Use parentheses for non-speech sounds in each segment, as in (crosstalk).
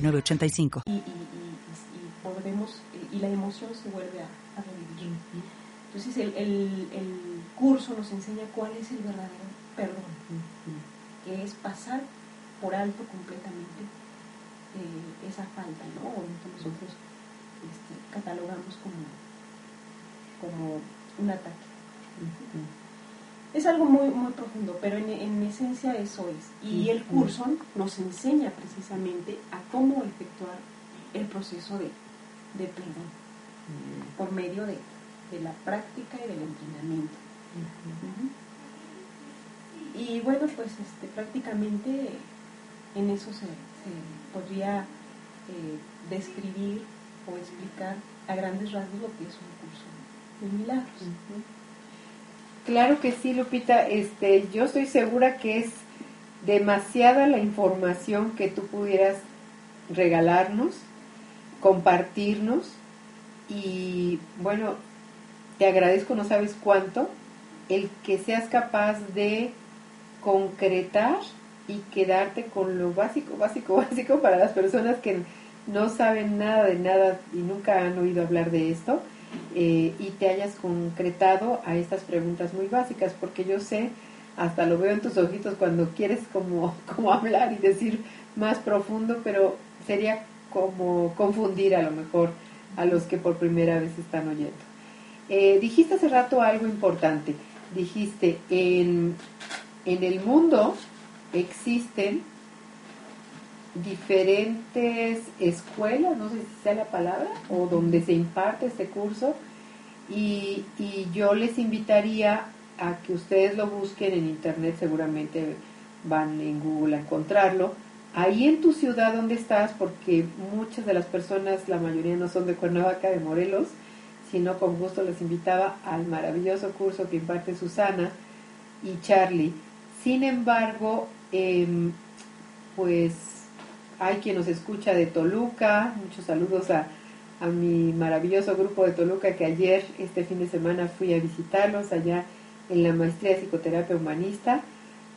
985. Y, y, y, volvemos, y la emoción se vuelve a, a revivir. Entonces el, el, el, curso nos enseña cuál es el verdadero perdón, que es pasar por alto completamente eh, esa falta, ¿no? O lo que nosotros este, catalogamos como, como un ataque. Es algo muy, muy profundo, pero en, en esencia eso es. Y el curso nos enseña precisamente a cómo efectuar el proceso de, de perdón por medio de, de, la práctica y del entrenamiento. Y bueno, pues este, prácticamente en eso se, se podría eh, describir o explicar a grandes rasgos lo que es un curso de milagros. Claro que sí, Lupita. Este, yo estoy segura que es demasiada la información que tú pudieras regalarnos, compartirnos y bueno, te agradezco, no sabes cuánto, el que seas capaz de concretar y quedarte con lo básico, básico, (laughs) básico para las personas que no saben nada de nada y nunca han oído hablar de esto eh, y te hayas concretado a estas preguntas muy básicas, porque yo sé, hasta lo veo en tus ojitos cuando quieres como, (laughs) como hablar y decir más profundo, pero sería como confundir a lo mejor a los que por primera vez están oyendo. Eh, dijiste hace rato algo importante, dijiste, en, en el mundo existen diferentes escuelas, no sé si sea la palabra, o donde se imparte este curso. Y, yo les invitaría a que ustedes lo busquen en internet, seguramente van en Google a encontrarlo. Ahí en tu ciudad donde estás, porque muchas de las personas, la mayoría no son de Cuernavaca, de Morelos, sino con gusto les invitaba al maravilloso curso que imparte Susana y Charlie. Sin embargo, em, pues hay quien nos escucha de Toluca, muchos saludos a, a mi maravilloso grupo de Toluca que ayer, este fin de semana, fui a visitarlos allá en la maestría de psicoterapia humanista.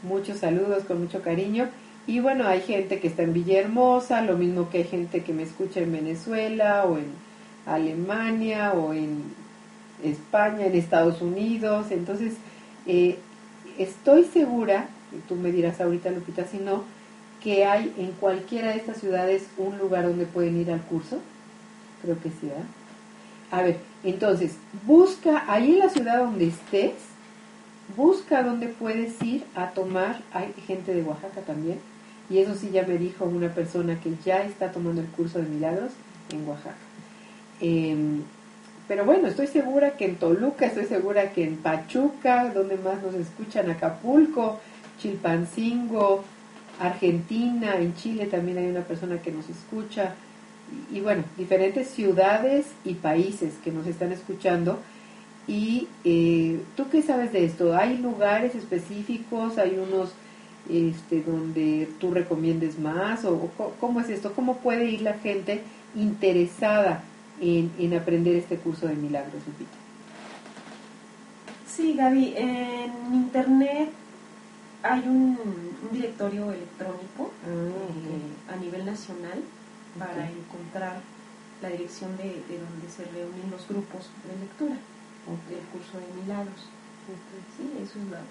Muchos saludos con mucho cariño. Y bueno, hay gente que está en Villahermosa, lo mismo que hay gente que me escucha en Venezuela o en Alemania o en España, en Estados Unidos. Entonces, eh, estoy segura, tú me dirás ahorita, Lupita, si no, que hay en cualquiera de estas ciudades un lugar donde pueden ir al curso? Creo que sí, ¿verdad? A ver, entonces, busca ahí en la ciudad donde estés, busca dónde puedes ir a tomar, hay gente de Oaxaca también, y eso sí ya me dijo una persona que ya está tomando el curso de milagros en Oaxaca. Em, pero bueno, estoy segura que en Toluca, estoy segura que en Pachuca, donde más nos escuchan, Acapulco, Chilpancingo, Argentina, en Chile también hay una persona que nos escucha, y, bueno, diferentes ciudades y países que nos están escuchando. ¿Y eh, tú qué sabes de esto? ¿Hay lugares específicos? ¿Hay unos este, donde tú recomiendes más? ¿O cómo es esto? ¿Cómo puede ir la gente interesada en, en aprender este curso de milagros, Lupita? Sí, Gaby, en internet hay un, directorio electrónico ah, eh, a nivel nacional para encontrar la dirección de, donde se reúnen los grupos de lectura del curso de milagros. Sí, eso es la,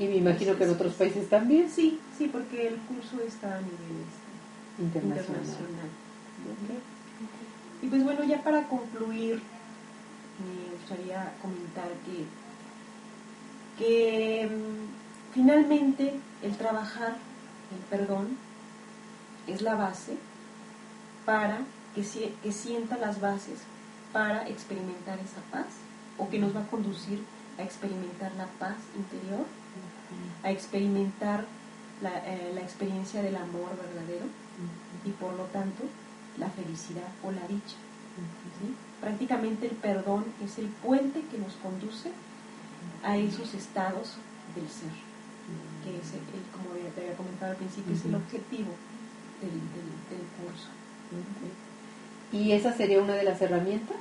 y me imagino que en otros países también. Sí, sí, porque el curso está a nivel este, internacional. Y pues bueno, ya para concluir, me gustaría comentar que, que mm, Finalmente, el trabajar el perdón es la base para que, que sienta las bases para experimentar esa paz o que nos va a conducir a experimentar la paz interior, a experimentar la, eh, experiencia del amor verdadero y por lo tanto la felicidad o la dicha. Prácticamente el perdón es el puente que nos conduce a esos estados del ser, que es, el, como te había comentado al principio, es el objetivo del, del, curso. ¿Y esa sería una de las herramientas?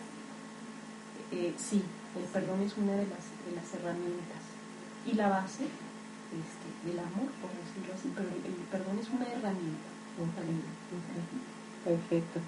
Eh, sí, el perdón es una de las, de las herramientas y la base este, del amor, por decirlo así, pero el, perdón es una herramienta. Perfecto.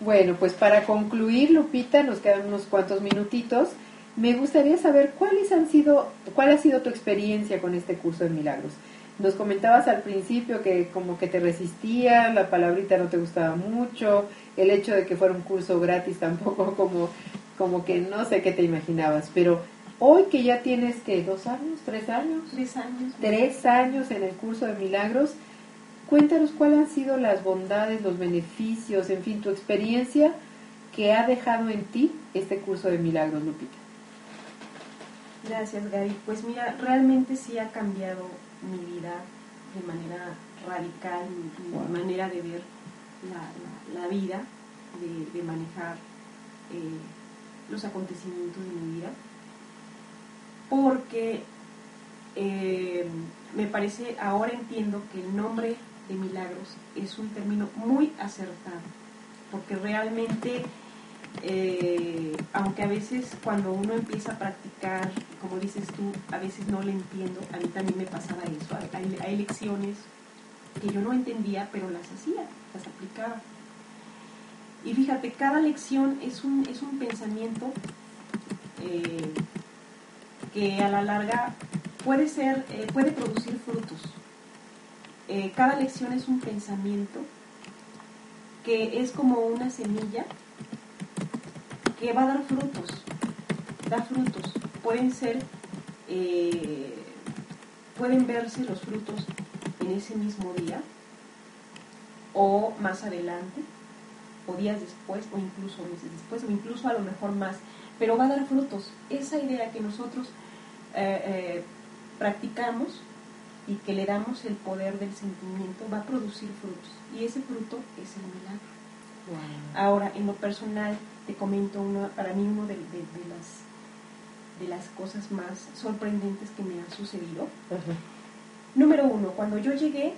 Bueno, pues para concluir, Lupita, nos quedan unos cuantos minutitos. Me gustaría saber cuáles han sido, cuál ha sido tu experiencia con este curso de milagros. Nos comentabas al principio que como que te resistía, la palabrita no te gustaba mucho, el hecho de que fuera un curso gratis tampoco (laughs) como, como que no sé qué te imaginabas, pero hoy que ya tienes que dos años, tres años, tres años, tres años en el curso de milagros, Cuéntanos cuáles han sido las bondades, los beneficios, en fin, tu experiencia que ha dejado en ti este curso de milagros, Lupita. Gracias, Gary. Pues mira, realmente sí ha cambiado mi vida de manera radical, mi, manera de ver la, vida, de, manejar eh, los acontecimientos de mi vida, porque eh, me parece, ahora entiendo que el nombre de milagros es un término muy acertado, porque realmente, eh, aunque a veces cuando uno empieza a practicar, como dices tú, a veces no le entiendo, a mí también me pasaba eso, hay, lecciones que yo no entendía, pero las hacía, las aplicaba. Y fíjate, cada lección es un, es un pensamiento eh, que a la larga puede ser, eh, puede producir frutos. Cada lección es un pensamiento que es como una semilla que va a dar frutos, da frutos. Pueden ser, eh, pueden verse los frutos en ese mismo día o más adelante o días después o incluso meses después o incluso a lo mejor más, pero va a dar frutos. Esa idea que nosotros eh, practicamos y que le damos el poder del sentimiento va a producir frutos y ese fruto es el milagro. Ahora, en lo personal, te comento uno, para mí uno de, las, de las cosas más sorprendentes que me han sucedido. Número uno, cuando yo llegué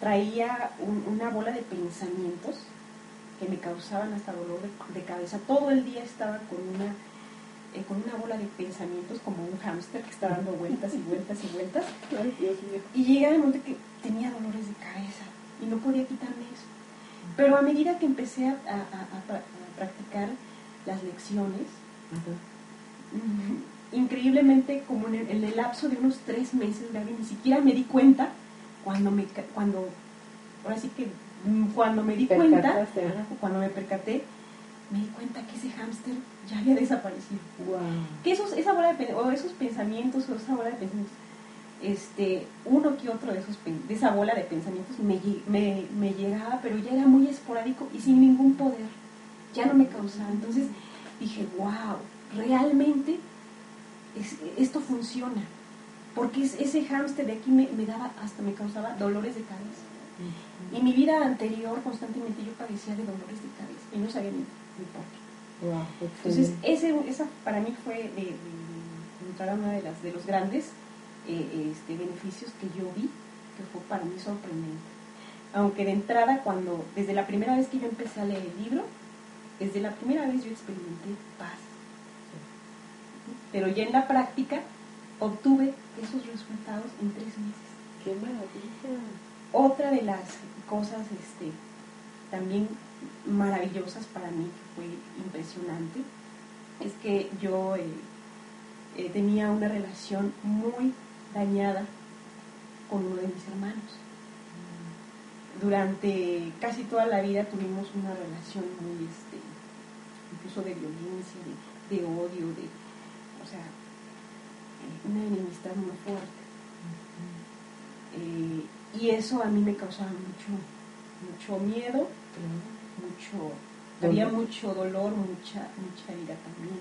traía una bola de pensamientos que me causaban hasta dolor de cabeza. Todo el día estaba con una eh, con una bola de pensamientos como un hámster que está dando vueltas y vueltas y vueltas. Y llega el momento que tenía dolores de cabeza y no podía quitarme eso. Pero a medida que empecé a, practicar las lecciones, increíblemente como en el, lapso de unos tres meses, ni siquiera me di cuenta cuando me, cuando, ahora sí que mm, cuando me di cuenta, cuando me percaté, me di cuenta que ese hámster ya había desaparecido. Que esos, esa bola de, o esos pensamientos o esa bola de pensamientos, este, uno que otro de, esos, de esa bola de pensamientos me, me, me llegaba, pero ya era muy esporádico y sin ningún poder. Ya no me causaba. Entonces dije, wow, realmente esto funciona. Porque ese hámster de aquí me, me, daba, hasta me causaba dolores de cabeza. Y mi vida anterior constantemente yo padecía de dolores de cabeza y no sabía ni entonces, ese, esa para mí fue de, uno de, las, de los grandes eh, este, beneficios que yo vi, que fue para mí sorprendente. Aunque de entrada, cuando, desde la primera vez que yo empecé a leer el libro, desde la primera vez yo experimenté paz. Pero ya en la práctica obtuve esos resultados en tres meses. ¡Qué maravilla! Otra de las cosas este, también maravillosas para mí, que fue impresionante, es que yo eh, eh, tenía una relación muy dañada con uno de mis hermanos. Durante casi toda la vida tuvimos una relación muy, este, incluso de violencia, de, odio, de, o sea, eh, una enemistad muy fuerte. y eso a mí me causaba mucho, mucho miedo, mucho, había mucho dolor, mucha, mucha ira también,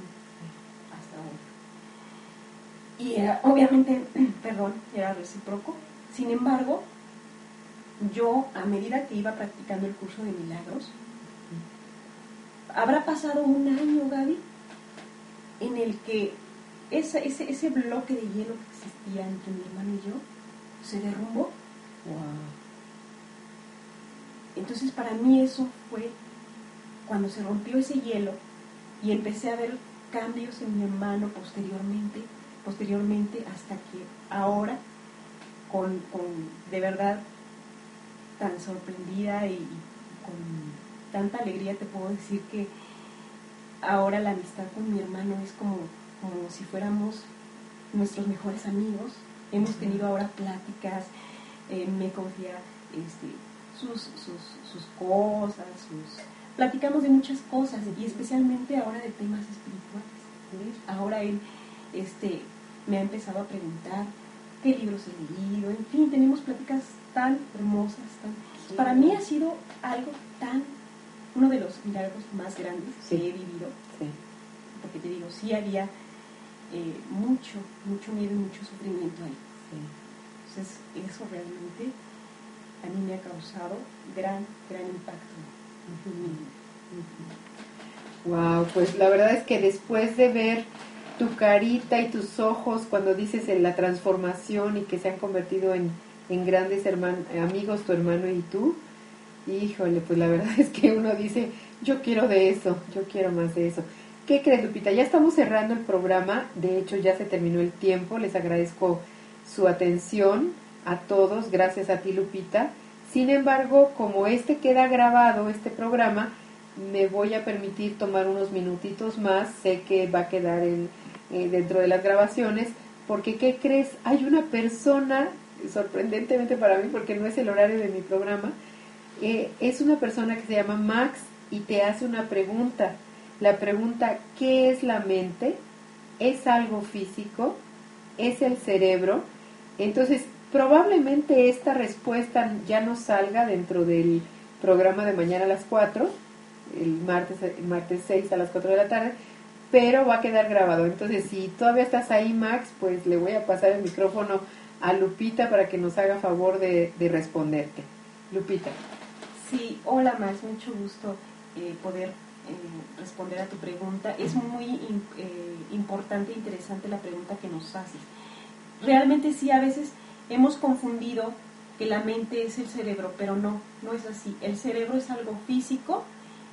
hasta ahora. Y era, obviamente, (clears throat) perdón, era recíproco. Sin embargo, yo, a medida que iba practicando el curso de milagros, habrá pasado un año, Gaby, en el que ese, ese, ese bloque de hielo que existía entre mi hermano y yo se derrumbó. Entonces para mí eso fue cuando se rompió ese hielo y empecé a ver cambios en mi hermano posteriormente, posteriormente hasta que ahora, con, con de verdad tan sorprendida y, con tanta alegría te puedo decir que ahora la amistad con mi hermano es como, como si fuéramos nuestros mejores amigos. Hemos tenido ahora pláticas, eh, me confía este, sus, sus, sus cosas, sus... platicamos de muchas cosas y especialmente ahora de temas espirituales. Ahora él este, me ha empezado a preguntar qué libros he leído, en fin, tenemos pláticas tan hermosas, tan... Para mí ha sido algo tan, uno de los milagros más grandes que he vivido, porque te digo, sí había eh, mucho, mucho miedo y mucho sufrimiento ahí. Entonces, eso realmente a mí me ha causado gran, gran impacto Wow, pues la verdad es que después de ver tu carita y tus ojos cuando dices en la transformación y que se han convertido en, en grandes hermanos, amigos, tu hermano y tú, híjole, pues la verdad (laughs) es que uno dice, yo quiero de eso, yo quiero más de eso. ¿Qué crees, Lupita? Ya estamos cerrando el programa, de hecho ya se terminó el tiempo, les agradezco su atención a todos, gracias a ti, Lupita. Sin embargo, como este queda grabado, este programa, me voy a permitir tomar unos minutitos más, sé que va a quedar en, eh, dentro de las grabaciones, porque ¿qué crees? Hay una persona, sorprendentemente para mí, porque no es el horario de mi programa, eh, es una persona que se llama Max y te hace una pregunta. La pregunta, ¿qué es la mente? ¿Es algo físico? ¿Es el cerebro? Entonces, probablemente esta respuesta ya no salga dentro del programa de mañana a las 4, el martes, el martes 6 a las 4 de la tarde, pero va a quedar grabado. Entonces, si todavía estás ahí, Max, pues le voy a pasar el micrófono a Lupita para que nos haga favor de, de responderte. Lupita. Sí, hola Max, mucho gusto eh, poder eh, responder a tu pregunta. Es muy eh, importante e interesante la pregunta que nos haces. Realmente sí, a veces hemos confundido que la mente es el cerebro, pero no, no es así. El cerebro es algo físico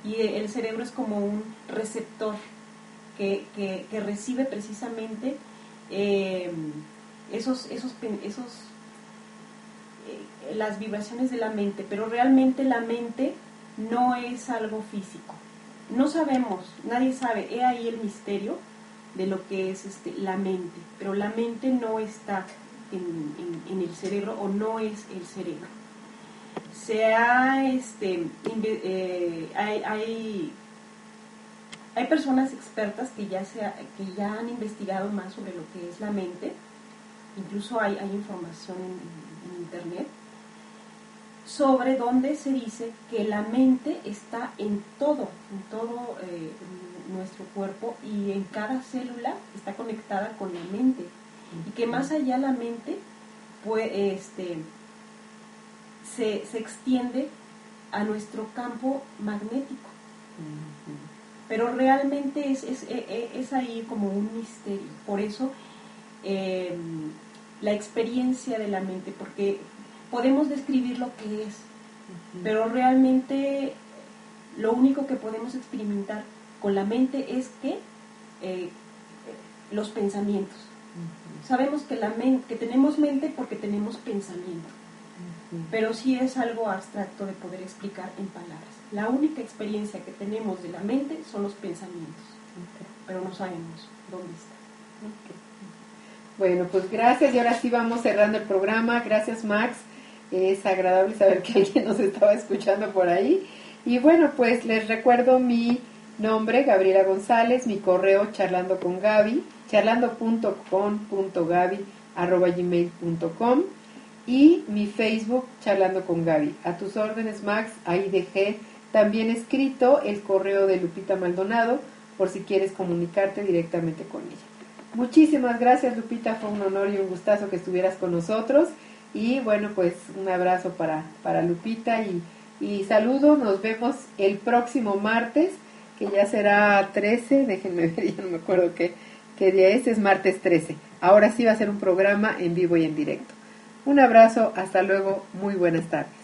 y el cerebro es como un receptor que, que, recibe precisamente esos, esos, esos las vibraciones de la mente, pero realmente la mente no es algo físico. No sabemos, nadie sabe, he ahí el misterio de lo que es este, la mente, pero la mente no está en, el cerebro o no es el cerebro. Se ha, este, eh, hay, hay, hay, personas expertas que ya, se que ya han investigado más sobre lo que es la mente, incluso hay, hay información en internet sobre donde se dice que la mente está en todo, en todo eh, nuestro cuerpo y en cada célula está conectada con la mente. Y que más allá la mente pues, este, se, extiende a nuestro campo magnético. Pero realmente es, es, e, e, es, ahí como un misterio. Por eso em, la experiencia de la mente, porque podemos describir lo que es, pero realmente lo único que podemos experimentar con la mente es que eh, los pensamientos. Sabemos que, la que tenemos mente porque tenemos pensamiento, pero sí es algo abstracto de poder explicar en palabras. La única experiencia que tenemos de la mente son los pensamientos, pero no sabemos dónde está. Bueno, pues gracias y ahora sí vamos cerrando el programa. Gracias Max. Es agradable saber que alguien nos estaba escuchando por ahí. Y bueno, pues les recuerdo mi nombre, Gabriela González, mi correo charlando con Gaby, charlando.com.gaby arroba gmail.com y mi Facebook charlando con Gaby. A tus órdenes, Max, ahí dejé también escrito el correo de Lupita Maldonado por si quieres comunicarte directamente con ella. Muchísimas gracias, Lupita, fue un honor y un gustazo que estuvieras con nosotros Y bueno, pues un abrazo para, para Lupita y, y saludo, nos vemos el próximo martes, que ya será 13, (laughs) déjenme ver, ya no me acuerdo qué, qué día es, es martes 13. Ahora sí va a ser un programa en vivo y en directo. Un abrazo, hasta luego, muy buenas tardes.